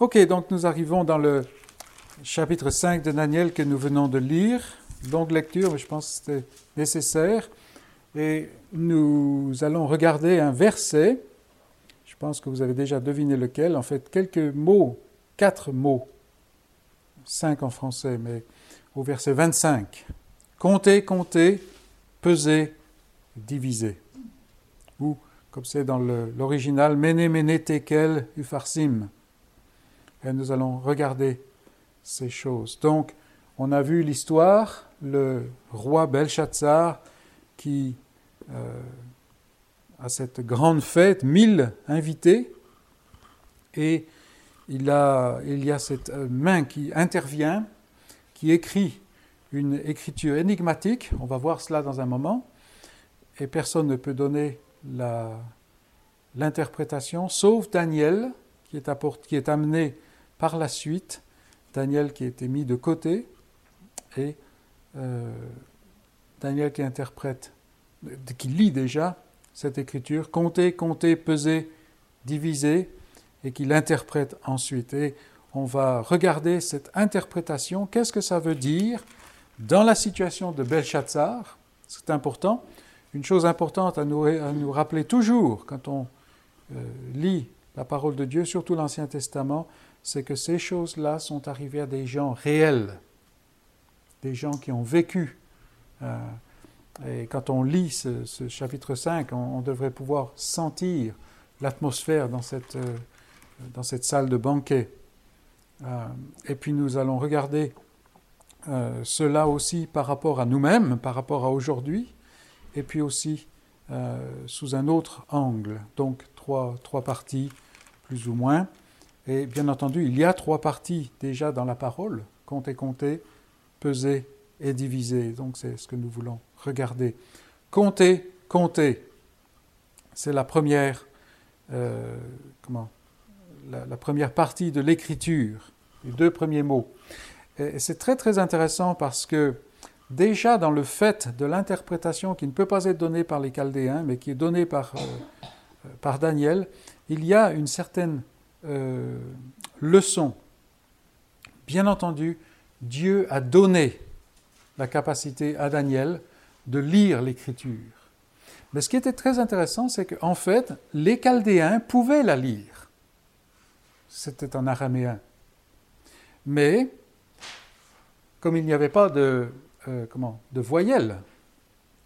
Ok, donc nous arrivons dans le chapitre 5 de Daniel que nous venons de lire. Longue lecture, mais je pense que c'était nécessaire. Et nous allons regarder un verset. Je pense que vous avez déjà deviné lequel. En fait, quelques mots, quatre mots, cinq en français, mais au verset 25. Comptez, comptez, pesez, divisez. Ou, comme c'est dans l'original, mene, mene, tekel, ufarsim et nous allons regarder ces choses. Donc, on a vu l'histoire, le roi Belshazzar qui euh, a cette grande fête, mille invités, et il, a, il y a cette euh, main qui intervient, qui écrit une écriture énigmatique, on va voir cela dans un moment, et personne ne peut donner l'interprétation, sauf Daniel, qui est, qui est amené par la suite, Daniel qui a été mis de côté et euh, Daniel qui interprète, qui lit déjà cette écriture, compter, compter, peser, diviser, et qui l'interprète ensuite. Et on va regarder cette interprétation, qu'est-ce que ça veut dire dans la situation de Belshazzar, c'est important. Une chose importante à nous, rappeler toujours quand on euh, lit la parole de Dieu, surtout l'Ancien Testament, c'est que ces choses-là sont arrivées à des gens réels, des gens qui ont vécu. Euh, et quand on lit ce, chapitre 5, on, devrait pouvoir sentir l'atmosphère dans cette, euh, dans cette salle de banquet. Euh, et puis nous allons regarder cela aussi par rapport à nous-mêmes, par rapport à aujourd'hui, et puis aussi sous un autre angle. Donc trois, trois parties, plus ou moins. Et bien entendu, il y a trois parties déjà dans la parole, compter, compter, peser et diviser. Donc c'est ce que nous voulons regarder. Compter, compter, c'est la première, euh, comment, la, première partie de l'écriture, les deux premiers mots. Et c'est très très intéressant parce que déjà dans le fait de l'interprétation qui ne peut pas être donnée par les Chaldéens, mais qui est donnée par, euh, par Daniel, il y a une certaine euh, leçon. Bien entendu, Dieu a donné la capacité à Daniel de lire l'écriture. Mais ce qui était très intéressant, c'est qu'en fait, les Chaldéens pouvaient la lire. C'était en araméen. Mais, comme il n'y avait pas de, euh, voyelles,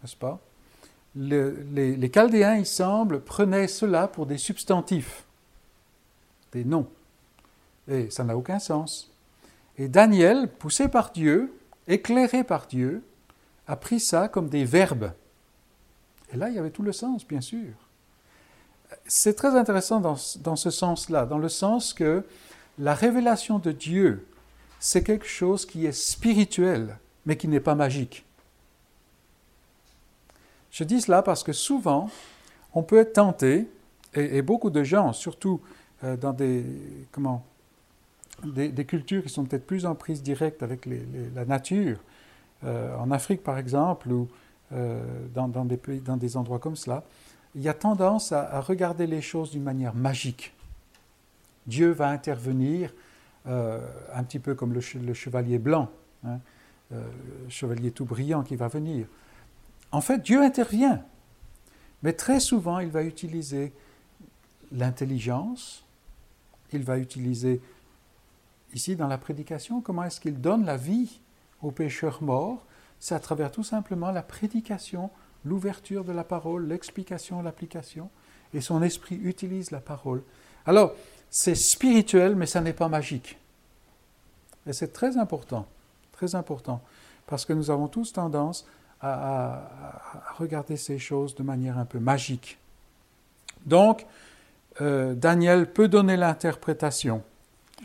n'est-ce pas les Chaldéens, il semble, prenaient cela pour des substantifs des noms. Et ça n'a aucun sens. Et Daniel, poussé par Dieu, éclairé par Dieu, a pris ça comme des verbes. Et là, il y avait tout le sens, bien sûr. C'est très intéressant dans, dans ce sens-là, dans le sens que la révélation de Dieu, c'est quelque chose qui est spirituel, mais qui n'est pas magique. Je dis cela parce que souvent, on peut être tenté, et, et beaucoup de gens, surtout dans des, comment, des, cultures qui sont peut-être plus en prise directe avec la nature. Euh, en Afrique, par exemple, ou euh, dans, des pays, dans des endroits comme cela, il y a tendance à, regarder les choses d'une manière magique. Dieu va intervenir un petit peu comme le, chevalier blanc, hein, le chevalier tout brillant qui va venir. En fait, Dieu intervient, mais très souvent, il va utiliser l'intelligence, il va utiliser ici dans la prédication, comment est-ce qu'il donne la vie aux pécheurs morts? C'est à travers tout simplement la prédication, l'ouverture de la parole, l'explication, l'application, et son esprit utilise la parole. Alors, c'est spirituel, mais ça n'est pas magique. Et c'est très important, très important, parce que nous avons tous tendance à, à regarder ces choses de manière un peu magique. Donc, euh, Daniel peut donner l'interprétation,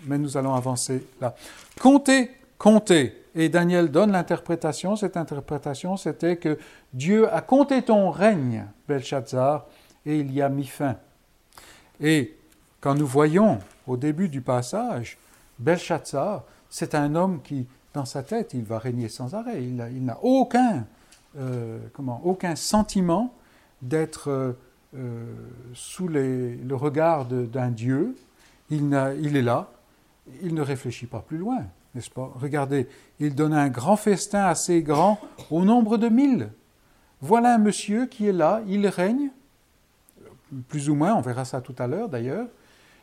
mais nous allons avancer là. Comptez, comptez. Et Daniel donne l'interprétation. Cette interprétation, c'était que Dieu a compté ton règne, Belshazzar, et il y a mis fin. Et quand nous voyons au début du passage, Belshazzar, c'est un homme qui, dans sa tête, il va régner sans arrêt. Il n'a aucun, euh, comment, aucun sentiment d'être euh, euh, sous le regard d'un Dieu. Il, il, est là, il ne réfléchit pas plus loin, n'est-ce pas? Regardez, il donne un grand festin assez grand au nombre de mille. Voilà un monsieur qui est là, il règne, plus ou moins, on verra ça tout à l'heure d'ailleurs,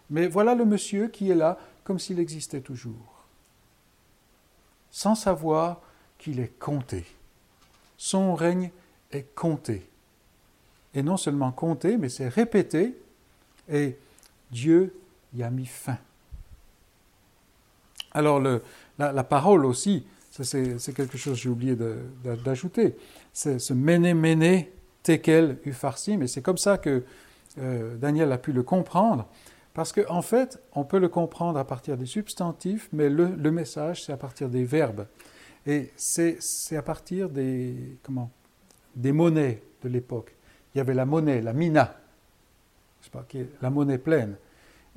mais voilà le monsieur qui est là comme s'il existait toujours, sans savoir qu'il est compté. Son règne est compté. Et non seulement compté, mais c'est répété, et Dieu y a mis fin. Alors la, parole aussi, c'est quelque chose que j'ai oublié d'ajouter, c'est ce méné méné tekel ufarsim, et c'est comme ça que euh, Daniel a pu le comprendre, parce qu'en en fait, on peut le comprendre à partir des substantifs, mais le, message, c'est à partir des verbes. Et c'est à partir des, comment, des monnaies de l'époque. Il y avait la monnaie, la mina, pas, qui est la monnaie pleine.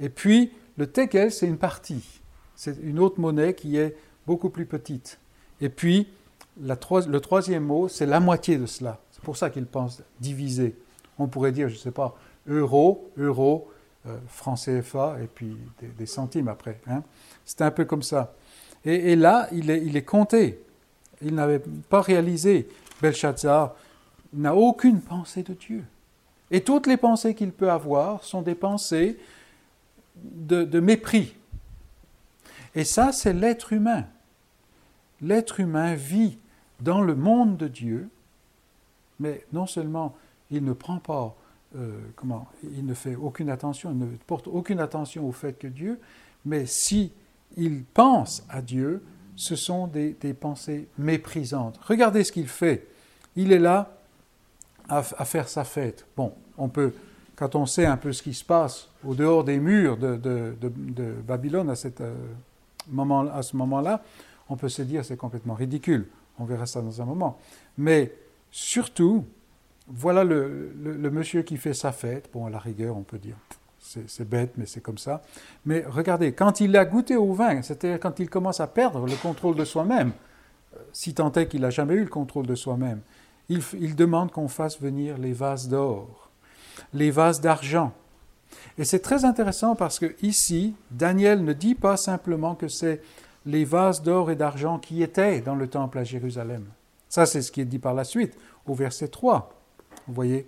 Et puis, le tekel, c'est une partie. C'est une autre monnaie qui est beaucoup plus petite. Et puis, la, le troisième mot, c'est la moitié de cela. C'est pour ça qu'il pense diviser. On pourrait dire, je ne sais pas, euro, euro, euh, franc CFA, et puis des, centimes après. Hein. C'était un peu comme ça. Et, là, il est, il est compté. Il n'avait pas réalisé. Belshazzar n'a aucune pensée de Dieu. Et toutes les pensées qu'il peut avoir sont des pensées de, mépris. Et ça, c'est l'être humain. L'être humain vit dans le monde de Dieu, mais non seulement il ne prend pas, euh, comment, il ne fait aucune attention, il ne porte aucune attention au fait que Dieu, mais si il pense à Dieu, ce sont des, des pensées méprisantes. Regardez ce qu'il fait. Il est là à, faire sa fête. Bon, on peut, quand on sait un peu ce qui se passe au dehors des murs de, Babylone à, euh, moment, à ce moment-là, on peut se dire c'est complètement ridicule. On verra ça dans un moment. Mais surtout, voilà le, le, monsieur qui fait sa fête. Bon, à la rigueur, on peut dire c'est bête, mais c'est comme ça. Mais regardez, quand il a goûté au vin, c'est-à-dire quand il commence à perdre le contrôle de soi-même, euh, si tant est qu'il n'a jamais eu le contrôle de soi-même, il, demande qu'on fasse venir les vases d'or, les vases d'argent. Et c'est très intéressant parce que ici, Daniel ne dit pas simplement que c'est les vases d'or et d'argent qui étaient dans le temple à Jérusalem. Ça, c'est ce qui est dit par la suite, au verset 3. Vous voyez,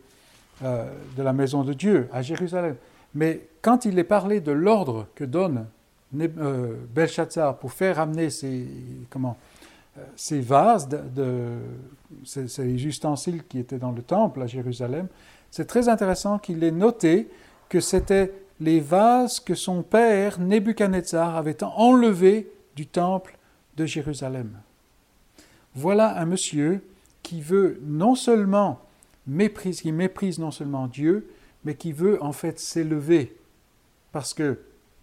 euh, de la maison de Dieu à Jérusalem. Mais quand il est parlé de l'ordre que donne euh, Belshazzar pour faire amener ces, comment, ces vases, de, ces, ustensiles qui étaient dans le temple à Jérusalem, c'est très intéressant qu'il ait noté que c'était les vases que son père Nebuchadnezzar avait enlevés du temple de Jérusalem. Voilà un monsieur qui veut non seulement méprise, qui méprise non seulement Dieu, mais qui veut en fait s'élever. Parce que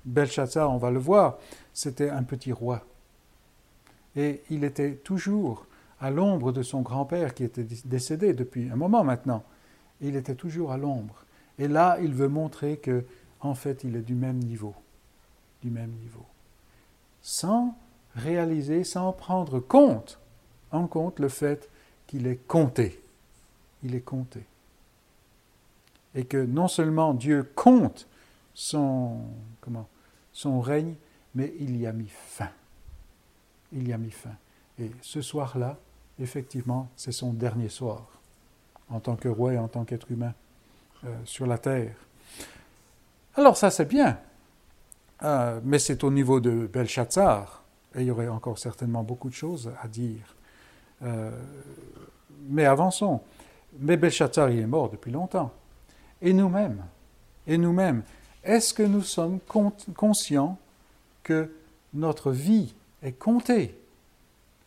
Belshazzar, on va le voir, c'était un petit roi et il était toujours à l'ombre de son grand-père qui était décédé depuis un moment maintenant. Il était toujours à l'ombre. Et là, il veut montrer que, en fait, il est du même niveau, du même niveau, sans réaliser, sans prendre compte, en compte le fait qu'il est compté. Il est compté. Et que non seulement Dieu compte son, comment, son règne, mais il y a mis fin il y a mis fin. Et ce soir-là, effectivement, c'est son dernier soir, en tant que roi et en tant qu'être humain euh, sur la terre. Alors ça, c'est bien, euh, mais c'est au niveau de Belshazzar, et il y aurait encore certainement beaucoup de choses à dire. Euh, mais avançons. Mais Belshazzar, il est mort depuis longtemps. Et nous-mêmes, et nous-mêmes, est-ce que nous sommes conscients que notre vie est compté.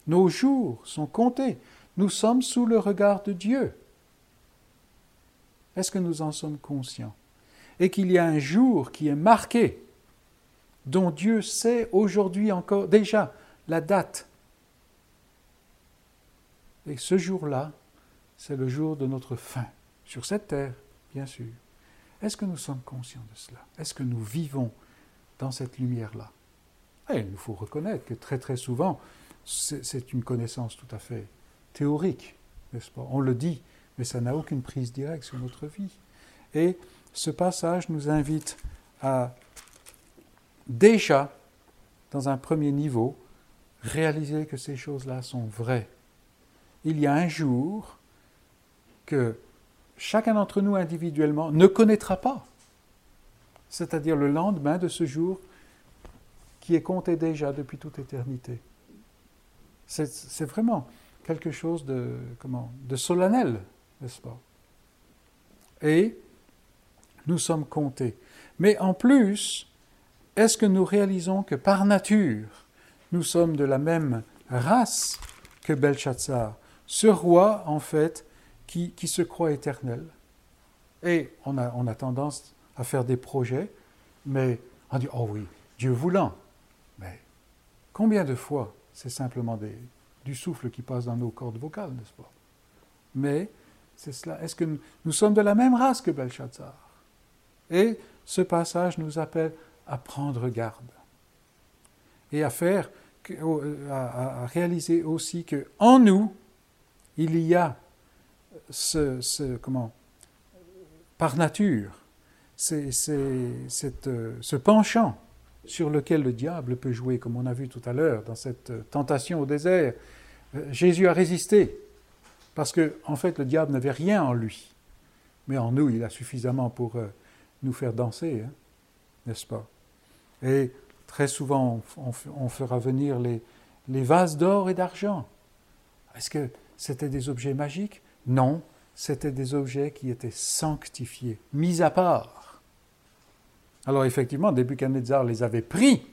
Nos jours sont comptés. Nous sommes sous le regard de Dieu. Est-ce que nous en sommes conscients? Et qu'il y a un jour qui est marqué, dont Dieu sait aujourd'hui encore déjà la date. Et ce jour-là, c'est le jour de notre fin, sur cette terre, bien sûr. Est-ce que nous sommes conscients de cela? Est-ce que nous vivons dans cette lumière-là? Il nous faut reconnaître que très très souvent, c'est une connaissance tout à fait théorique, n'est-ce pas? On le dit, mais ça n'a aucune prise directe sur notre vie. Et ce passage nous invite à déjà dans un premier niveau, réaliser que ces choses-là sont vraies. Il y a un jour que chacun d'entre nous individuellement ne connaîtra pas, c'est-à-dire le lendemain de ce jour qui est compté déjà depuis toute éternité. C'est vraiment quelque chose de, comment, de solennel, n'est-ce pas? Et nous sommes comptés. Mais en plus, est-ce que nous réalisons que par nature, nous sommes de la même race que Belshazzar, ce roi, en fait, qui, qui se croit éternel? Et on a, on a tendance à faire des projets, mais on dit, oh oui, Dieu voulant. Combien de fois c'est simplement du souffle qui passe dans nos cordes vocales, n'est-ce pas? Mais c'est cela. Est-ce que nous, sommes de la même race que Belshazzar? Et ce passage nous appelle à prendre garde et à faire, à, à réaliser aussi que en nous, il y a ce, comment, par nature, c'est, cette, ce penchant sur lequel le diable peut jouer, comme on a vu tout à l'heure dans cette tentation au désert. Jésus a résisté, parce que en fait le diable n'avait rien en lui, mais en nous il a suffisamment pour nous faire danser, hein, n'est-ce pas? Et très souvent, on, fera venir les, les vases d'or et d'argent. Est-ce que c'était des objets magiques? Non, c'était des objets qui étaient sanctifiés, mis à part. Alors effectivement, Nebuchadnezzar les avait pris,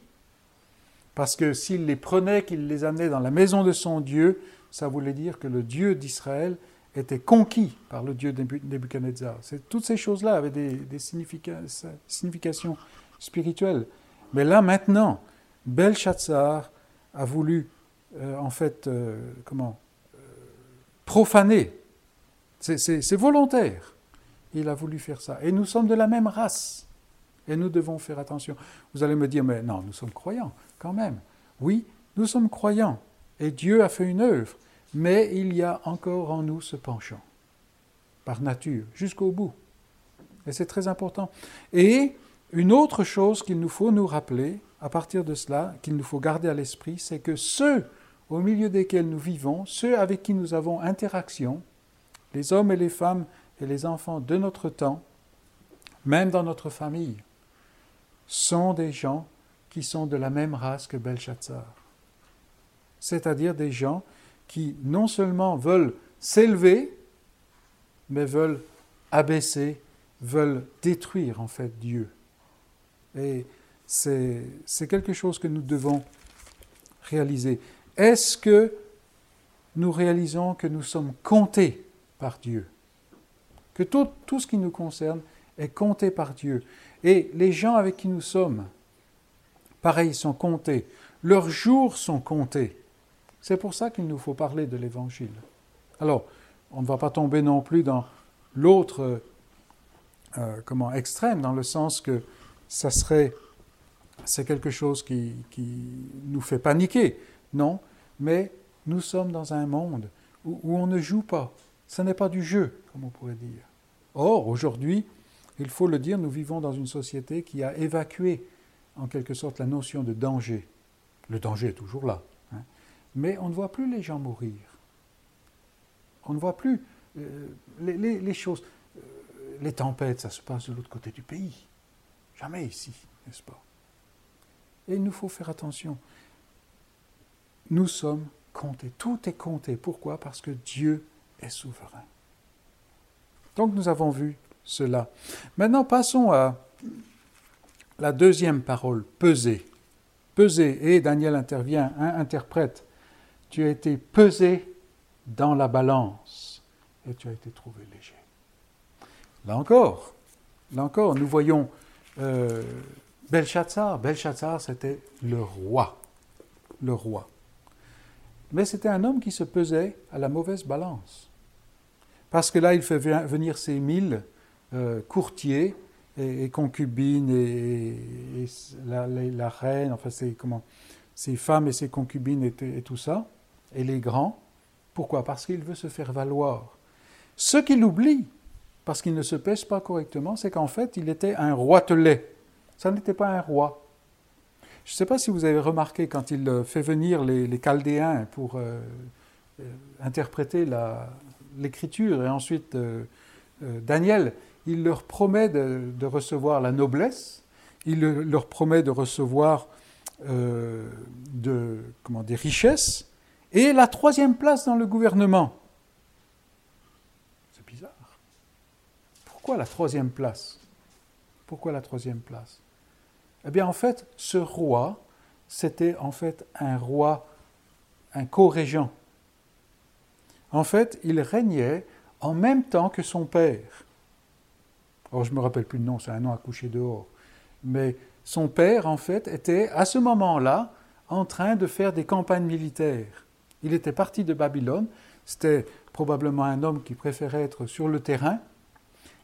parce que s'il les prenait, qu'il les amenait dans la maison de son Dieu, ça voulait dire que le Dieu d'Israël était conquis par le Dieu Nebuchadnezzar. Toutes ces choses-là avaient des, significations spirituelles. Mais là, maintenant, Belshazzar a voulu, euh, en fait, euh, comment euh, Profaner. C'est volontaire. Il a voulu faire ça. Et nous sommes de la même race. Et nous devons faire attention. Vous allez me dire, mais non, nous sommes croyants, quand même. Oui, nous sommes croyants. Et Dieu a fait une œuvre mais il y a encore en nous ce penchant, par nature, jusqu'au bout. Et c'est très important. Et une autre chose qu'il nous faut nous rappeler, à partir de cela, qu'il nous faut garder à l'esprit, c'est que ceux au milieu desquels nous vivons, ceux avec qui nous avons interaction, les hommes et les femmes et les enfants de notre temps, même dans notre famille, sont des gens qui sont de la même race que Belshazzar. C'est-à-dire des gens qui non seulement veulent s'élever, mais veulent abaisser, veulent détruire en fait Dieu. Et c'est quelque chose que nous devons réaliser. Est-ce que nous réalisons que nous sommes comptés par Dieu? Que tout, tout ce qui nous concerne est compté par Dieu. Et les gens avec qui nous sommes, pareil, sont comptés. Leurs jours sont comptés. C'est pour ça qu'il nous faut parler de l'Évangile. Alors, on ne va pas tomber non plus dans l'autre euh, extrême, dans le sens que ça serait c'est quelque chose qui, qui, nous fait paniquer. Non, mais nous sommes dans un monde où, où on ne joue pas. Ce n'est pas du jeu, comme on pourrait dire. Or, aujourd'hui, il faut le dire, nous vivons dans une société qui a évacué en quelque sorte la notion de danger. Le danger est toujours là, mais on ne voit plus les gens mourir. On ne voit plus euh, les, choses. Euh, les tempêtes, ça se passe de l'autre côté du pays. Jamais ici, n'est-ce pas? Et il nous faut faire attention. Nous sommes comptés. Tout est compté. Pourquoi? Parce que Dieu est souverain. Donc nous avons vu cela. Maintenant, passons à la deuxième parole, peser. Peser. Et Daniel intervient, interprète tu as été pesé dans la balance et tu as été trouvé léger. Là encore, là encore, nous voyons euh, Belshazzar. Belshazzar, c'était le roi. Le roi. Mais c'était un homme qui se pesait à la mauvaise balance. Parce que là, il fait venir ses mille euh, courtiers et, concubines et, la, reine, enfin, c'est comment, ses femmes et ses concubines et tout ça et les grands. Pourquoi? Parce qu'il veut se faire valoir. Ce qu'il oublie, parce qu'il ne se pèse pas correctement, c'est qu'en fait, il était un roitelet. Ça n'était pas un roi. Je ne sais pas si vous avez remarqué quand il euh, fait venir les, Chaldéens pour euh, interpréter l'écriture et ensuite Daniel, il leur promet de, recevoir la noblesse, il leur promet de recevoir de, comment, des richesses et la troisième place dans le gouvernement. C'est bizarre. Pourquoi la troisième place? Pourquoi la troisième place? Eh bien, en fait, ce roi, c'était en fait un roi, un co-régent. En fait, il régnait en même temps que son père. Alors, je ne me rappelle plus le nom, c'est un nom à coucher dehors. Mais son père, en fait, était à ce moment-là en train de faire des campagnes militaires. Il était parti de Babylone, c'était probablement un homme qui préférait être sur le terrain,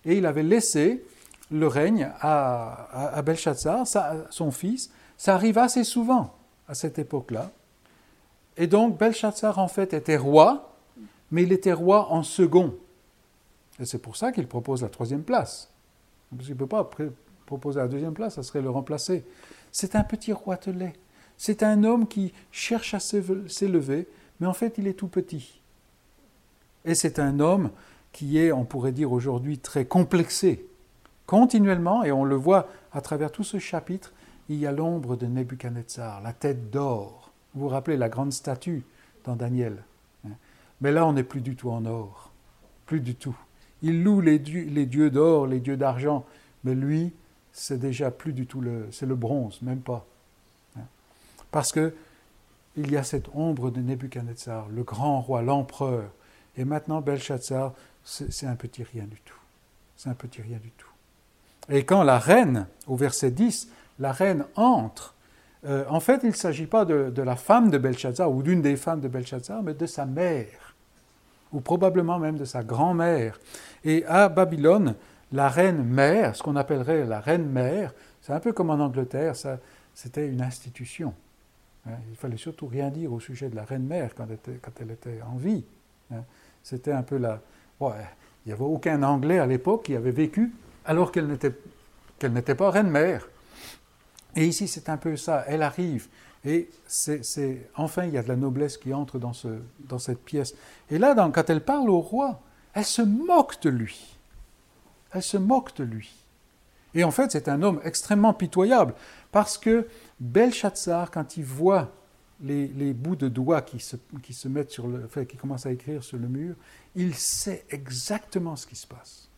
et il avait laissé le règne à, à, Belshazzar, son fils. Ça arrive assez souvent à cette époque-là. Et donc Belshazzar, en fait, était roi, mais il était roi en second. Et c'est pour ça qu'il propose la troisième place. Parce qu'il ne peut pas proposer la deuxième place, ça serait le remplacer. C'est un petit roitelet. C'est un homme qui cherche à s'élever, mais en fait, il est tout petit. Et c'est un homme qui est, on pourrait dire aujourd'hui, très complexé continuellement, et on le voit à travers tout ce chapitre, il y a l'ombre de Nebuchadnezzar, la tête d'or. Vous vous rappelez la grande statue dans Daniel. Hein? Mais là, on n'est plus du tout en or. Plus du tout. Il loue les dieux, d'or, les dieux d'argent, mais lui, c'est déjà plus du tout le, c'est le bronze, même pas. Hein. Parce que il y a cette ombre de Nebuchadnezzar, le grand roi, l'empereur. Et maintenant, Belshazzar, c'est un petit rien du tout. C'est un petit rien du tout. Et quand la reine, au verset 10, la reine entre, euh, en fait, il ne s'agit pas de, la femme de Belshazzar ou d'une des femmes de Belshazzar, mais de sa mère, ou probablement même de sa grand-mère. Et à Babylone, la reine mère, ce qu'on appellerait la reine mère, c'est un peu comme en Angleterre, ça, c'était une institution. Hein. Il fallait surtout rien dire au sujet de la reine mère quand elle était, en vie. Hein. C'était un peu la. Ouais, il n'y avait aucun Anglais à l'époque qui avait vécu alors qu'elle n'était pas reine-mère. Et ici, c'est un peu ça. Elle arrive. Et c'est, enfin, il y a de la noblesse qui entre dans, ce, dans cette pièce. Et là, quand elle parle au roi, elle se moque de lui. Elle se moque de lui. Et en fait, c'est un homme extrêmement pitoyable, parce que Belshazzar, quand il voit les, bouts de doigts qui se, qui se mettent sur le, qui commencent à écrire sur le mur, il sait exactement ce qui se passe.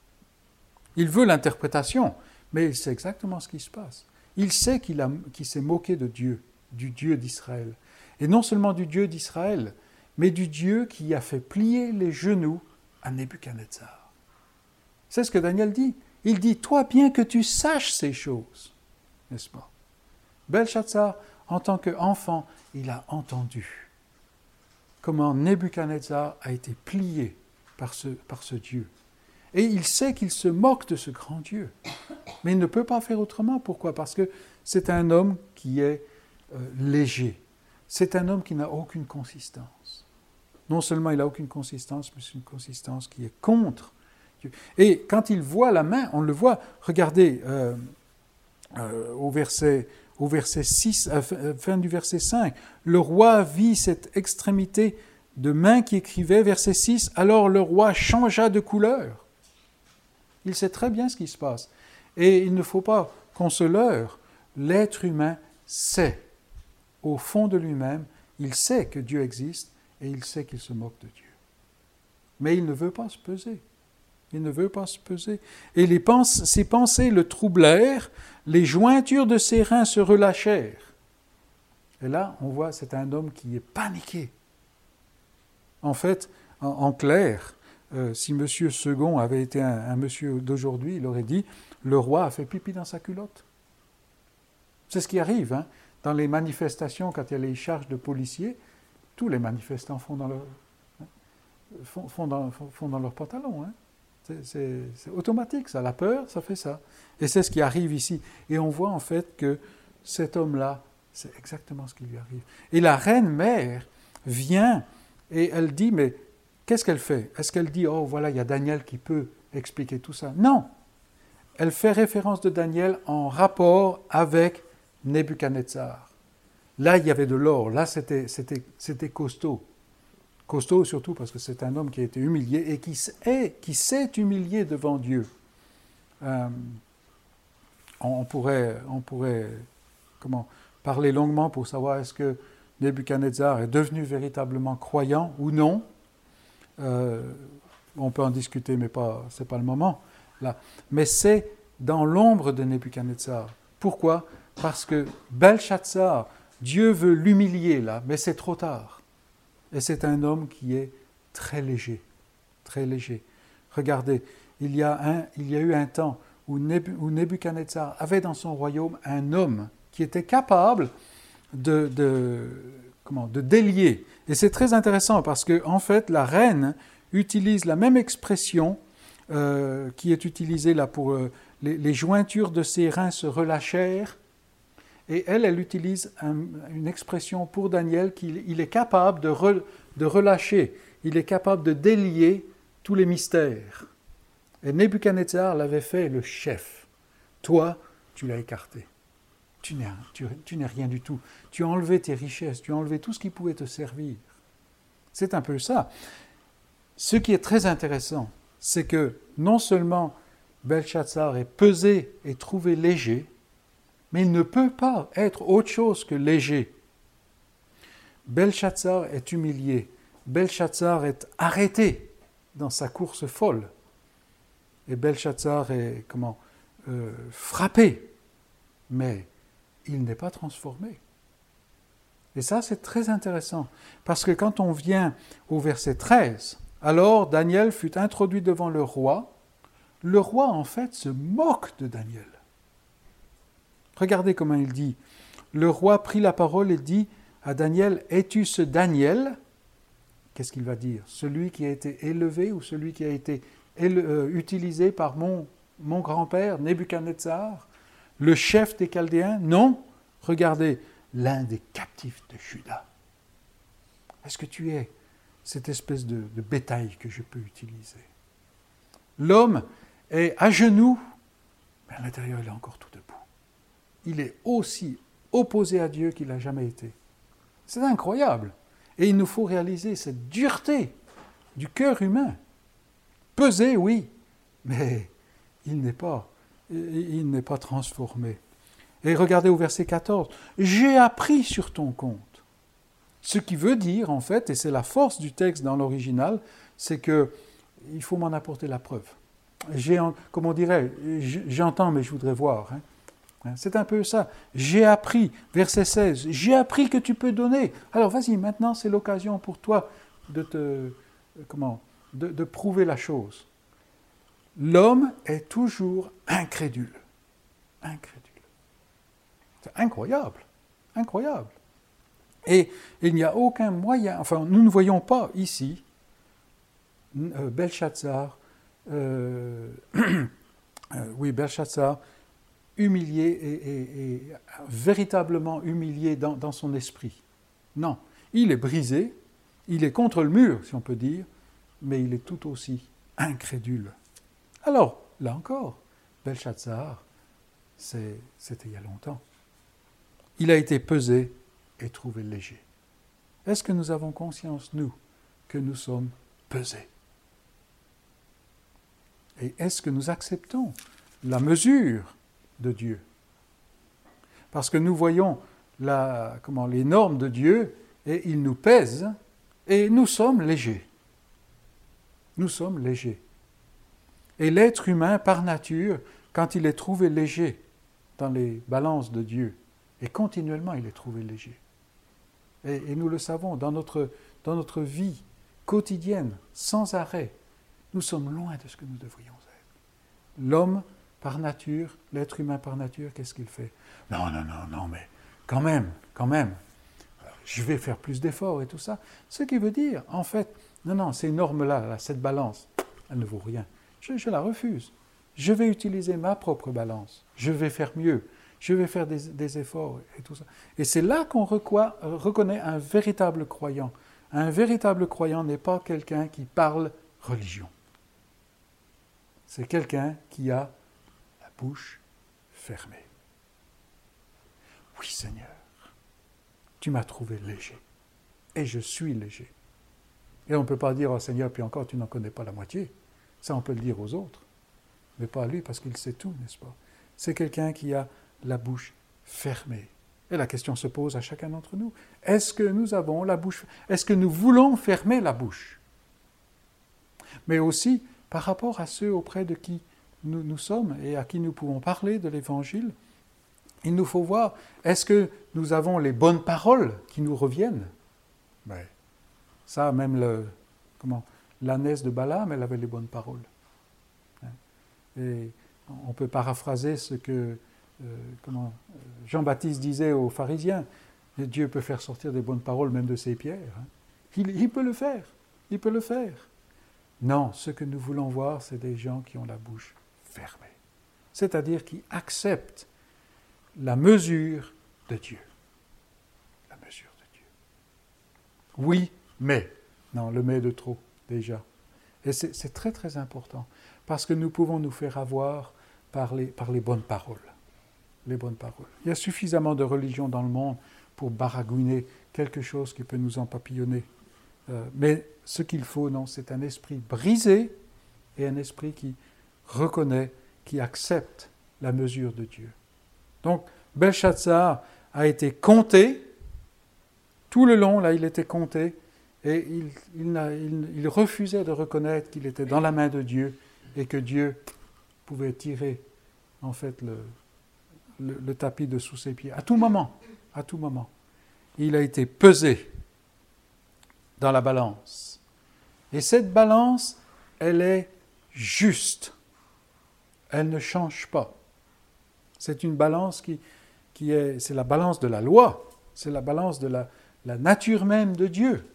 Il veut l'interprétation, mais il sait exactement ce qui se passe. Il sait qu'il s'est moqué de Dieu, du Dieu d'Israël. Et non seulement du Dieu d'Israël, mais du Dieu qui a fait plier les genoux à Nebuchadnezzar. C'est ce que Daniel dit. Il dit, toi bien que tu saches ces choses, n'est-ce pas? Belshazzar, en tant qu'enfant, il a entendu comment Nebuchadnezzar a été plié par ce, par ce Dieu. Et il sait qu'il se moque de ce grand Dieu. Mais il ne peut pas faire autrement. Pourquoi? Parce que c'est un homme qui est euh, léger. C'est un homme qui n'a aucune consistance. Non seulement il n'a aucune consistance, mais c'est une consistance qui est contre Dieu. Et quand il voit la main, on le voit, regardez euh, euh, au, verset, au verset 6, fin du verset 5, le roi vit cette extrémité de main qui écrivait, verset 6, alors le roi changea de couleur. Il sait très bien ce qui se passe. Et il ne faut pas qu'on se leurre. L'être humain sait, au fond de lui-même, il sait que Dieu existe et il sait qu'il se moque de Dieu. Mais il ne veut pas se peser. Il ne veut pas se peser. Et les ses pensées le troublèrent, les jointures de ses reins se relâchèrent. Et là, on voit, c'est un homme qui est paniqué. En fait, en clair, euh, si Monsieur Second avait été un, monsieur d'aujourd'hui, il aurait dit le roi a fait pipi dans sa culotte. C'est ce qui arrive hein. Dans les manifestations quand il y a les charges de policiers. Tous les manifestants font dans leur, pantalon. C'est automatique, ça. La peur, ça fait ça. Et c'est ce qui arrive ici. Et on voit en fait que cet homme-là, c'est exactement ce qui lui arrive. Et la reine mère vient et elle dit, mais Qu'est-ce qu'elle fait? Est-ce qu'elle dit, oh voilà, il y a Daniel qui peut expliquer tout ça? Non. Elle fait référence de Daniel en rapport avec Nebuchadnezzar. Là, il y avait de l'or. Là, c'était, costaud. Costaud surtout parce que c'est un homme qui a été humilié et qui, est, qui s'est humilié devant Dieu. Euh, on, pourrait, on pourrait comment, parler longuement pour savoir est-ce que Nebuchadnezzar est devenu véritablement croyant ou non. Euh, on peut en discuter, mais ce n'est pas le moment. Là. Mais c'est dans l'ombre de Nebuchadnezzar. Pourquoi? Parce que Belshazzar, Dieu veut l'humilier là, mais c'est trop tard. Et c'est un homme qui est très léger, très léger. Regardez, il y a, un, il y a eu un temps où, Nebuchadnezzar avait dans son royaume un homme qui était capable de, comment, de délier. Et c'est très intéressant parce que, en fait, la reine utilise la même expression euh, qui est utilisée là pour euh, les, jointures de ses reins se relâchèrent. Et elle, elle utilise une expression pour Daniel qu'il est capable de, relâcher, il est capable de délier tous les mystères. Et Nebuchadnezzar l'avait fait le chef. Toi, tu l'as écarté. Tu n'es, tu, n'es rien du tout. Tu as enlevé tes richesses, tu as enlevé tout ce qui pouvait te servir. C'est un peu ça. Ce qui est très intéressant, c'est que non seulement Belshazzar est pesé et trouvé léger, mais il ne peut pas être autre chose que léger. Belshazzar est humilié, Belshazzar est arrêté dans sa course folle. Et Belshazzar est comment euh, frappé, mais il n'est pas transformé. Et ça, c'est très intéressant, parce que quand on vient au verset 13, alors Daniel fut introduit devant le roi. Le roi, en fait, se moque de Daniel. Regardez comment il dit. Le roi prit la parole et dit à Daniel, Es-tu ce Daniel? Qu'est-ce qu'il va dire Celui qui a été élevé ou celui qui a été euh, utilisé par mon, grand-père, Nebuchadnezzar, le chef des Chaldéens? Non, regardez, l'un des captifs de Juda. Est-ce que tu es cette espèce de, de bétail que je peux utiliser? L'homme est à genoux, mais à l'intérieur, il est encore tout. Il est aussi opposé à Dieu qu'il n'a jamais été. C'est incroyable. Et il nous faut réaliser cette dureté du cœur humain. Pesé, oui, mais il n'est pas, il n'est pas transformé. Et regardez au verset 14, j'ai appris sur ton compte. Ce qui veut dire, en fait, et c'est la force du texte dans l'original, c'est que il faut m'en apporter la preuve. J'ai, comme on dirait, j'entends mais je voudrais voir. Hein. Hein, c'est un peu ça. J'ai appris, verset 16, j'ai appris que tu peux donner. Alors vas-y, maintenant c'est l'occasion pour toi de te, comment, de, prouver la chose. L'homme est toujours incrédule. Incrédule. C'est incroyable. Incroyable. Et il n'y a aucun moyen, enfin nous ne voyons pas ici euh, Belshazzar, euh, euh, oui, Belshazzar, humilié et, véritablement humilié dans, son esprit. Non, il est brisé, il est contre le mur, si on peut dire, mais il est tout aussi incrédule. Alors, là encore, Belshazzar, c'était il y a longtemps. Il a été pesé et trouvé léger. Est-ce que nous avons conscience, nous, que nous sommes pesés? Et est-ce que nous acceptons la mesure de Dieu Parce que nous voyons la, comment, les normes de Dieu et ils nous pèsent et nous sommes légers. Nous sommes légers. Et l'être humain, par nature, quand il est trouvé léger dans les balances de Dieu, et continuellement il est trouvé léger. Et, nous le savons, dans notre, dans notre vie quotidienne, sans arrêt, nous sommes loin de ce que nous devrions être. L'homme, par nature, l'être humain par nature, qu'est-ce qu'il fait? Non, non, non, non, mais quand même, quand même, je vais faire plus d'efforts et tout ça. Ce qui veut dire, en fait, non, non, ces normes-là, cette balance, elle ne vaut rien. Je, la refuse. Je vais utiliser ma propre balance. Je vais faire mieux. Je vais faire des, efforts et tout ça. Et c'est là qu'on reconnaît un véritable croyant. Un véritable croyant n'est pas quelqu'un qui parle religion. C'est quelqu'un qui a bouche fermée. Oui Seigneur. tu m'as trouvé léger. Et je suis léger. Et on ne peut pas dire, oh Seigneur, puis encore, tu n'en connais pas la moitié. Ça, on peut le dire aux autres, mais pas à lui, parce qu'il sait tout, n'est-ce pas? C'est quelqu'un qui a la bouche fermée. Et la question se pose à chacun d'entre nous. Est-ce que nous avons la bouche Est-ce que nous voulons fermer la bouche? Mais aussi par rapport à ceux auprès de qui nous, sommes et à qui nous pouvons parler de l'Évangile, il nous faut voir, est-ce que nous avons les bonnes paroles qui nous reviennent? Ben, Ça, même le, l'ânesse de Balaam, elle avait les bonnes paroles. Hein? Et on peut paraphraser ce que euh, comment, Jean-Baptiste disait aux pharisiens, Dieu peut faire sortir des bonnes paroles même de ses pierres. Hein. il peut le faire, il peut le faire. Non, ce que nous voulons voir, c'est des gens qui ont la bouche c'est-à-dire qui acceptent la mesure de Dieu. La mesure de Dieu. Oui, mais. Non, le mais de trop, déjà. Et c'est très très important, parce que nous pouvons nous faire avoir par les, bonnes paroles. Les bonnes paroles. Il y a suffisamment de religion dans le monde pour baragouiner quelque chose qui peut nous empapillonner. Euh, mais ce qu'il faut, non, c'est un esprit brisé et un esprit qui reconnaît, qui accepte la mesure de Dieu. Donc, Belshazzar a été compté, tout le long, là, il était compté, et il, refusait de reconnaître qu'il était dans la main de Dieu et que Dieu pouvait tirer, en fait, le, le tapis de sous ses pieds. À tout moment, à tout moment. Il a été pesé dans la balance. Et cette balance, elle est juste. Elle ne change pas. C'est une balance qui, qui est, c'est la balance de la loi, c'est la balance de la, la nature même de Dieu.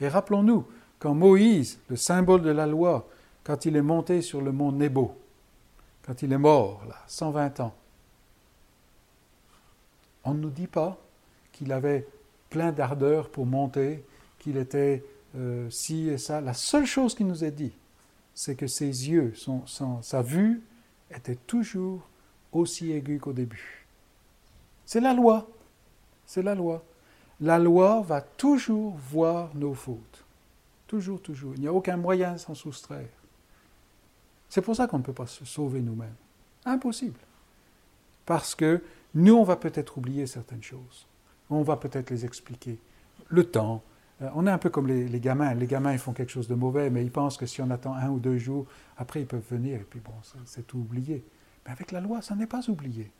Et rappelons-nous, quand Moïse, le symbole de la loi, quand il est monté sur le mont Nebo, quand il est mort, là, 120 ans, on ne nous dit pas qu'il avait plein d'ardeur pour monter, qu'il était euh, ci et ça. La seule chose qui nous est dit, c'est que ses yeux, son, sa vue était toujours aussi aiguë qu'au début. C'est la loi. C'est la loi. La loi va toujours voir nos fautes. Toujours, toujours. Il n'y a aucun moyen de s'en soustraire. C'est pour ça qu'on ne peut pas se sauver nous-mêmes. Impossible. Parce que nous, on va peut-être oublier certaines choses. On va peut-être les expliquer. Le temps, on est un peu comme les, gamins. Les gamins, ils font quelque chose de mauvais, mais ils pensent que si on attend un ou deux jours, après, ils peuvent venir, et puis bon, c'est tout oublié. Mais avec la loi, ça n'est pas oublié.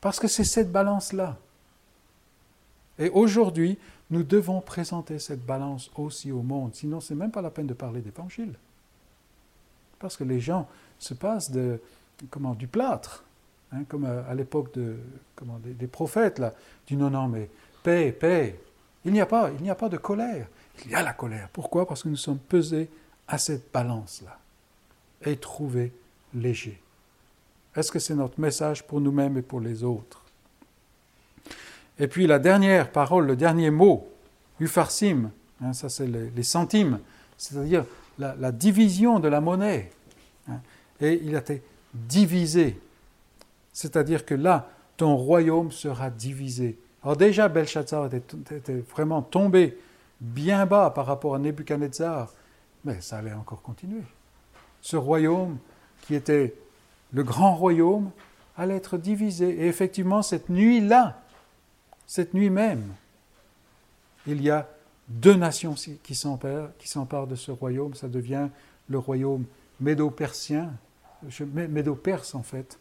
Parce que c'est cette balance-là. Et aujourd'hui, nous devons présenter cette balance aussi au monde. Sinon, ce n'est même pas la peine de parler d'évangile. Parce que les gens se passent de, comment, du plâtre, hein, comme à, l'époque des, prophètes, là, du non, non, mais paix, paix, il n'y a pas, il n'y a pas de colère. Il y a la colère. Pourquoi? Parce que nous sommes pesés à cette balance-là et trouvés légers. Est-ce que c'est notre message pour nous-mêmes et pour les autres? Et puis la dernière parole, le dernier mot, ufarsim, hein, ça c'est les, centimes, c'est-à-dire la, division de la monnaie. Hein. et il a été divisé. C'est-à-dire que là, ton royaume sera divisé. Alors déjà, Belshazzar était, vraiment tombé bien bas par rapport à Nebuchadnezzar, mais ça allait encore continuer. Ce royaume, qui était le grand royaume, allait être divisé. Et effectivement, cette nuit-là, cette nuit même, il y a deux nations qui s'emparent de ce royaume. Ça devient le royaume médo-persien, médo-perse en fait.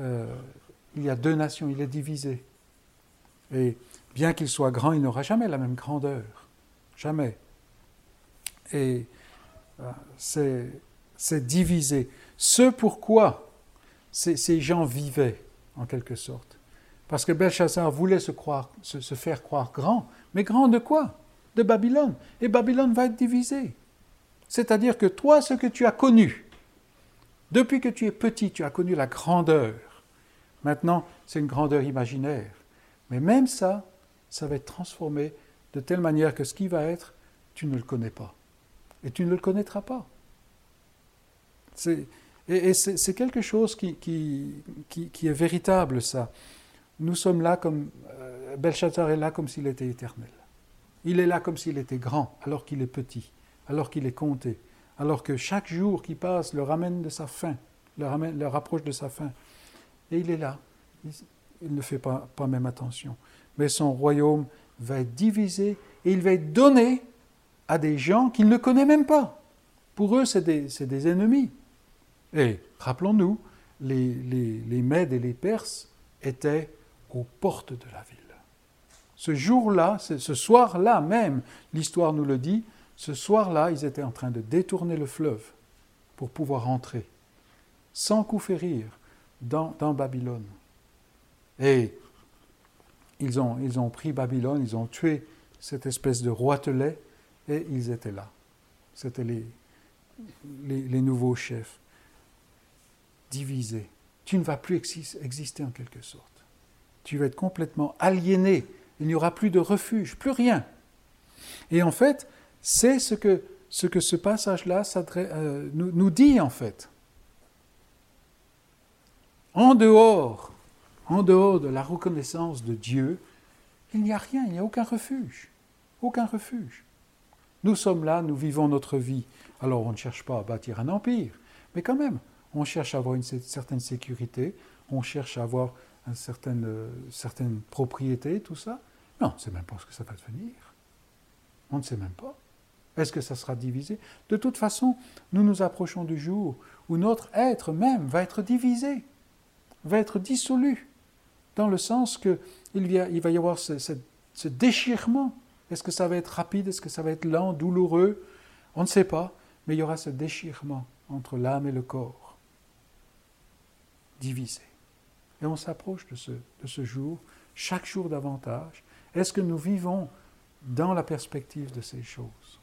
Euh, il y a deux nations, il est divisé. Et bien qu'il soit grand, il n'aura jamais la même grandeur. Jamais. Et euh, c'est divisé. Ce pourquoi ces, gens vivaient, en quelque sorte. Parce que Belshazzar voulait se, se faire croire grand. Mais grand de quoi? De Babylone. Et Babylone va être divisée. C'est-à-dire que toi, ce que tu as connu, depuis que tu es petit, tu as connu la grandeur. Maintenant, c'est une grandeur imaginaire. Mais même ça, ça va être transformé de telle manière que ce qui va être, tu ne le connais pas. Et tu ne le connaîtras pas. et, c'est quelque chose qui, qui, qui, est véritable, ça. nous sommes là comme. Euh, est là comme s'il était éternel. Il est là comme s'il était grand, alors qu'il est petit, alors qu'il est compté, alors que chaque jour qui passe le ramène de sa fin, le, ramène, le rapproche de sa fin. Et il est là. Ne fait pas, même attention. Mais son royaume va être divisé et il va être donné à des gens qu'il ne connaît même pas. Pour eux, c'est des, ennemis. Et rappelons-nous, les Mèdes et les Perses étaient aux portes de la ville. Ce jour-là, ce soir-là même, l'histoire nous le dit, ce soir-là, ils étaient en train de détourner le fleuve pour pouvoir entrer, sans coup férir, dans, dans Babylone. Et ils ont, pris Babylone, ils ont tué cette espèce de roitelet, et ils étaient là. C'était les, nouveaux chefs, divisés. Tu ne vas plus exister en quelque sorte. Tu vas être complètement aliéné. Il n'y aura plus de refuge, plus rien. Et en fait, c'est ce que, ce passage-là euh, nous dit en fait. En dehors en dehors de la reconnaissance de Dieu, il n'y a rien, il n'y a aucun refuge. Aucun refuge. Nous sommes là, nous vivons notre vie. Alors on ne cherche pas à bâtir un empire, mais quand même, on cherche à avoir une certaine sécurité, on cherche à avoir une certaine, euh, certaine propriété, tout ça. Non, on ne sait même pas ce que ça va devenir. On ne sait même pas. Est-ce que ça sera divisé? De toute façon, nous nous approchons du jour où notre être même va être divisé, va être dissolu dans le sens qu'il il va y avoir ce, déchirement. Est-ce que ça va être rapide? Est-ce que ça va être lent, douloureux? On ne sait pas, mais il y aura ce déchirement entre l'âme et le corps, divisé. Et on s'approche de ce, jour, chaque jour davantage. Est-ce que nous vivons dans la perspective de ces choses?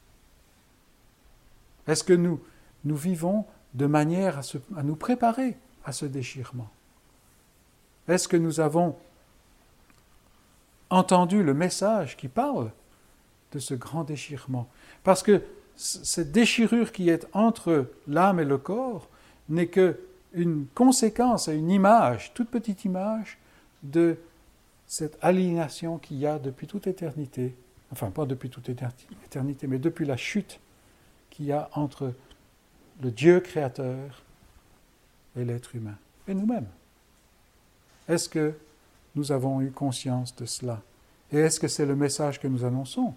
Est-ce que nous, vivons de manière à nous préparer à ce déchirement? Est-ce que nous avons entendu le message qui parle de ce grand déchirement? Parce que cette déchirure qui est entre l'âme et le corps n'est que une conséquence, une image, toute petite image de cette aliénation qu'il y a depuis toute éternité, enfin pas depuis toute éternité, mais depuis la chute qu'il y a entre le Dieu créateur et l'être humain, et nous-mêmes. Est-ce que nous avons eu conscience de cela? Et est-ce que c'est le message que nous annonçons?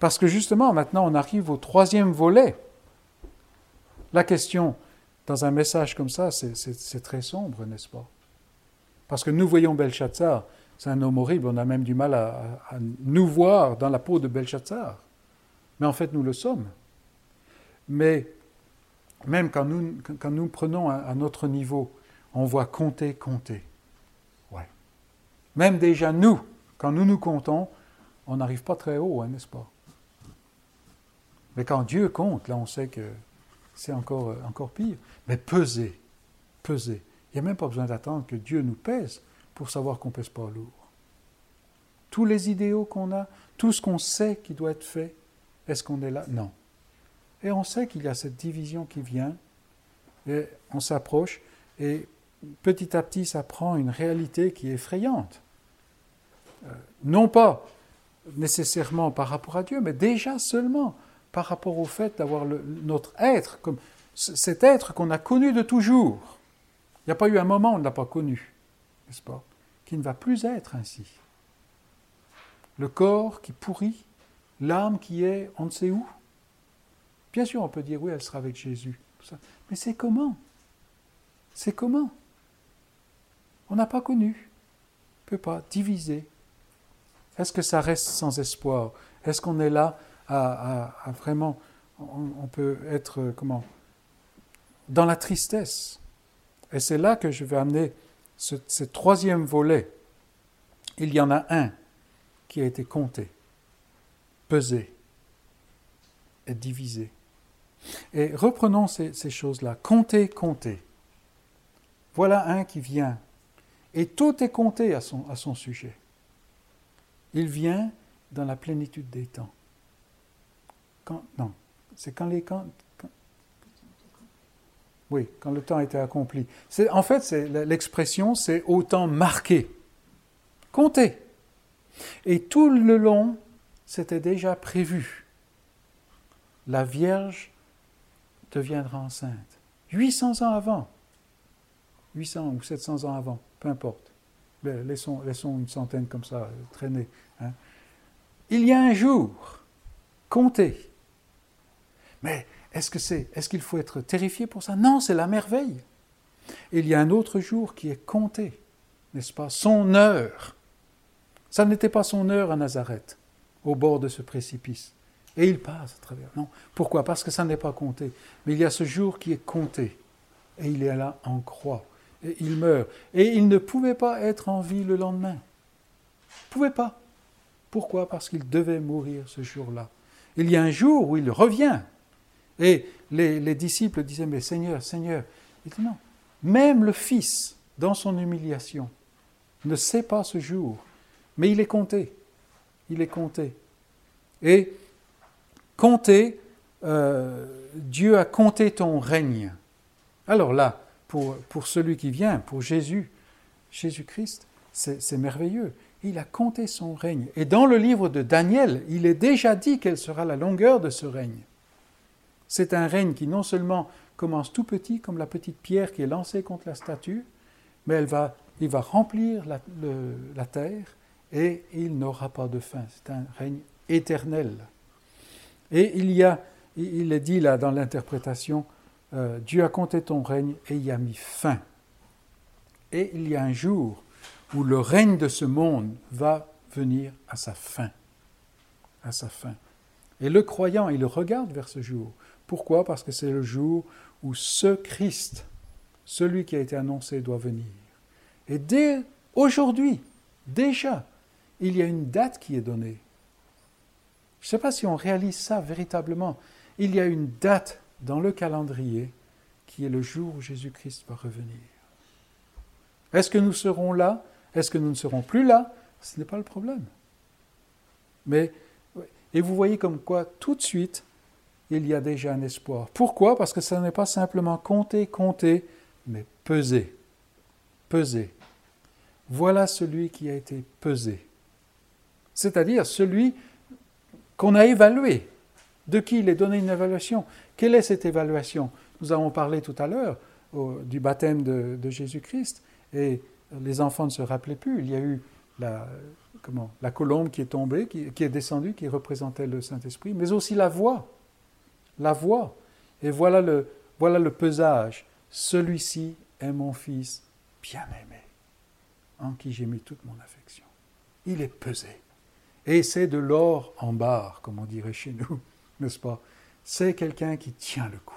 Parce que justement, maintenant, on arrive au troisième volet. La question, dans un message comme ça, c'est très sombre, n'est-ce pas? Parce que nous voyons Belshazzar, c'est un homme horrible, on a même du mal à, nous voir dans la peau de Belshazzar. Mais en fait, nous le sommes. Mais même quand nous, prenons à notre niveau, on voit compter, compter. Même déjà nous, quand nous nous comptons, on n'arrive pas très haut, hein, n'est-ce pas? Mais quand Dieu compte, là on sait que c'est encore, euh, encore pire. Mais peser, peser. Il n'y a même pas besoin d'attendre que Dieu nous pèse pour savoir qu'on ne pèse pas lourd. Tous les idéaux qu'on a, tout ce qu'on sait qui doit être fait, est-ce qu'on est là? Non. Et on sait qu'il y a cette division qui vient, et on s'approche, et petit à petit, ça prend une réalité qui est effrayante. Euh, non pas nécessairement par rapport à Dieu, mais déjà seulement par rapport au fait d'avoir notre être, comme cet être qu'on a connu de toujours. Il n'y a pas eu un moment où on ne l'a pas connu, n'est-ce pas Qui ne va plus être ainsi. Le corps qui pourrit, l'âme qui est on ne sait où. Bien sûr, on peut dire oui, elle sera avec Jésus. Mais c'est comment? C'est comment? On n'a pas connu. On ne peut pas diviser, est-ce que ça reste sans espoir? Est-ce qu'on est là à, vraiment, on, peut être euh, comment? Dans la tristesse. Et c'est là que je vais amener ce, troisième volet. Il y en a un qui a été compté, pesé et divisé. Et reprenons ces, choses-là. Compter, compter. Voilà un qui vient. Et tout est compté à son, à son sujet. Il vient dans la plénitude des temps. Non, c'est quand les quand, oui, quand le temps était accompli. En fait, l'expression, c'est au temps marqué. compté. Et tout le long, c'était déjà prévu. La Vierge deviendra enceinte. 800 ans avant. 800 ou 700 ans avant, peu importe. laissons, une centaine comme ça traîner. Hein. Il y a un jour compté. Mais est-ce que c'est, est-ce qu'il faut être terrifié pour ça? Non, c'est la merveille. Il y a un autre jour qui est compté, n'est-ce pas? Son heure. Ça n'était pas son heure à Nazareth, au bord de ce précipice. Et il passe à travers. Non. Pourquoi? Parce que ça n'est pas compté. Mais il y a ce jour qui est compté. Et il est là en croix. Et il meurt. Et il ne pouvait pas être en vie le lendemain. Il pouvait pas. Pourquoi? Parce qu'il devait mourir ce jour-là. Il y a un jour où il revient. Et les, disciples disaient, mais Seigneur, Seigneur. Il dit non. Même le Fils, dans son humiliation, ne sait pas ce jour. Mais il est compté. Il est compté. Et compté, euh, Dieu a compté ton règne. Alors là, pour, pour celui qui vient, pour Jésus, Jésus-Christ, c'est merveilleux. Il a compté son règne. Et dans le livre de Daniel, il est déjà dit quelle sera la longueur de ce règne. C'est un règne qui non seulement commence tout petit, comme la petite pierre qui est lancée contre la statue, mais elle va, il va remplir la, la terre et il n'aura pas de fin. C'est un règne éternel. Et il y a, il est dit là dans l'interprétation, euh, Dieu a compté ton règne et y a mis fin. Et il y a un jour où le règne de ce monde va venir à sa fin. À sa fin. Et le croyant, il regarde vers ce jour. Pourquoi? Parce que c'est le jour où ce Christ, celui qui a été annoncé, doit venir. Et dès aujourd'hui, déjà, il y a une date qui est donnée. Je ne sais pas si on réalise ça véritablement. Il y a une date dans le calendrier qui est le jour où Jésus-Christ va revenir. Est-ce que nous serons là? Est-ce que nous ne serons plus là? Ce n'est pas le problème. Mais, et vous voyez comme quoi, tout de suite, il y a déjà un espoir. Pourquoi? Parce que ça n'est pas simplement compter, compter, mais peser. Peser. Voilà celui qui a été pesé. C'est-à-dire celui qu'on a évalué, de qui il est donné une évaluation. Quelle est cette évaluation? Nous avons parlé tout à l'heure du baptême de, Jésus-Christ et les enfants ne se rappelaient plus. Il y a eu la, colombe qui est tombée, qui, qui est descendue, qui représentait le Saint-Esprit, mais aussi la voix. La voix. Et voilà le, voilà le pesage. Celui-ci est mon fils bien-aimé, en qui j'ai mis toute mon affection. Il est pesé. Et c'est de l'or en barre, comme on dirait chez nous, n'est-ce pas? C'est quelqu'un qui tient le coup.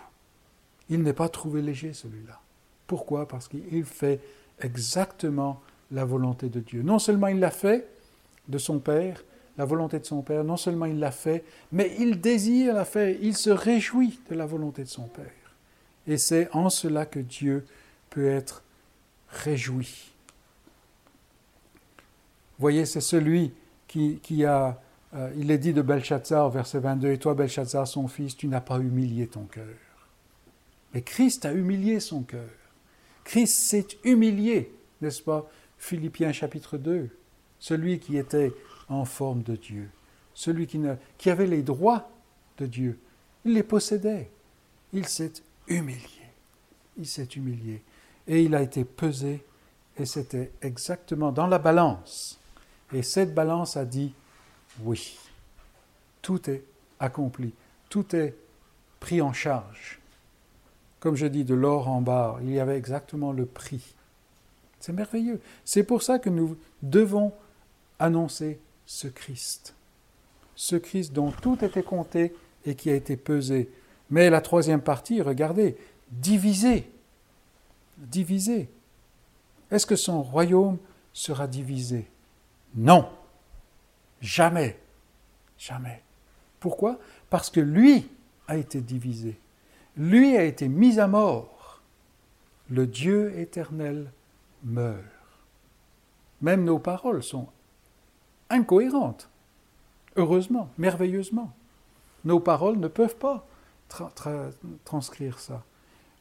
Il n'est pas trouvé léger, celui-là. Pourquoi? Parce qu'il fait exactement la volonté de Dieu. Non seulement il l'a fait de son Père, la volonté de son Père, non seulement il l'a fait, mais il désire la faire, il se réjouit de la volonté de son Père. Et c'est en cela que Dieu peut être réjoui. Voyez, c'est celui qui, a, euh, il est dit de Belshazzar, verset 22, Et toi, Belshazzar, son fils, tu n'as pas humilié ton cœur. Mais Christ a humilié son cœur. Christ s'est humilié, n'est-ce pas? Philippiens chapitre 2. Celui qui était en forme de Dieu, celui qui, qui avait les droits de Dieu, il les possédait. Il s'est humilié. Il s'est humilié. Et il a été pesé, et c'était exactement dans la balance et cette balance a dit oui, tout est accompli, tout est pris en charge. Comme je dis, de l'or en barre, il y avait exactement le prix. C'est merveilleux. C'est pour ça que nous devons annoncer ce Christ. Ce Christ dont tout était compté et qui a été pesé. Mais la troisième partie, regardez, divisé. Divisé. Est-ce que son royaume sera divisé? Non. Jamais. Jamais. Pourquoi? Parce que lui a été divisé. Lui a été mis à mort. Le Dieu éternel meurt. Même nos paroles sont incohérentes. Heureusement, merveilleusement. Nos paroles ne peuvent pas transcrire ça.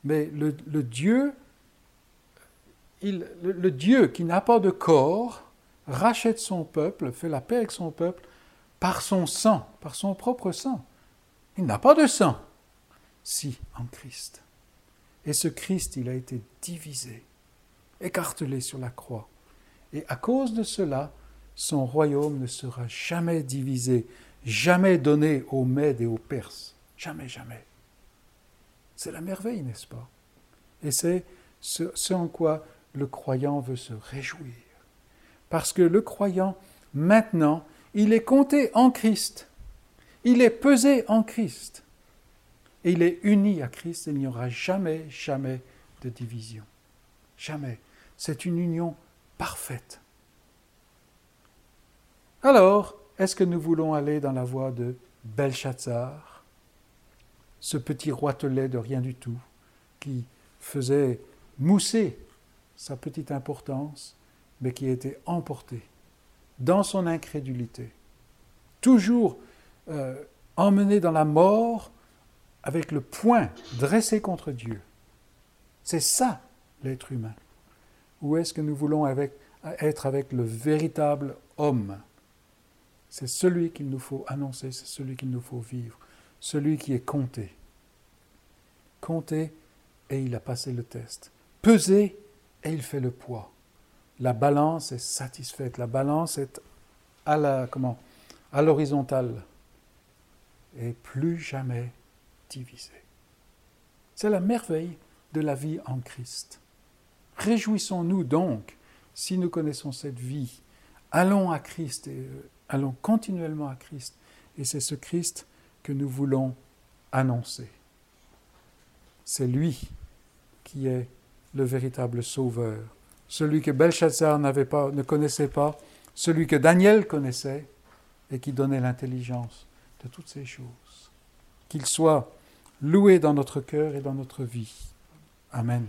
Mais le, Dieu, le Dieu qui n'a pas de corps, rachète son peuple, fait la paix avec son peuple par son sang, par son propre sang. Il n'a pas de sang, si, en Christ. Et ce Christ, il a été divisé, écartelé sur la croix. Et à cause de cela, son royaume ne sera jamais divisé, jamais donné aux Mèdes et aux Perses. Jamais, jamais. C'est la merveille, n'est-ce pas? Et c'est ce, en quoi le croyant veut se réjouir. Parce que le croyant, maintenant, il est compté en Christ. Il est pesé en Christ. Et il est uni à Christ. Il n'y aura jamais, jamais de division. Jamais. C'est une union parfaite. Alors, est-ce que nous voulons aller dans la voie de Belshazzar, ce petit roitelet de rien du tout, qui faisait mousser sa petite importance, mais qui a été emporté dans son incrédulité, toujours euh, emmené dans la mort avec le poing dressé contre Dieu. C'est ça l'être humain. Ou est-ce que nous voulons être avec le véritable homme? C'est celui qu'il nous faut annoncer, c'est celui qu'il nous faut vivre, celui qui est compté. Compté et il a passé le test. Pesé et il fait le poids. La balance est satisfaite, la balance est à l'horizontale et plus jamais divisée. C'est la merveille de la vie en Christ. Réjouissons-nous donc si nous connaissons cette vie. Allons à Christ et euh, allons continuellement à Christ. Et c'est ce Christ que nous voulons annoncer. C'est lui qui est le véritable sauveur, celui que Belshazzar ne connaissait pas, celui que Daniel connaissait et qui donnait l'intelligence de toutes ces choses. Qu'il soit loué dans notre cœur et dans notre vie. Amen.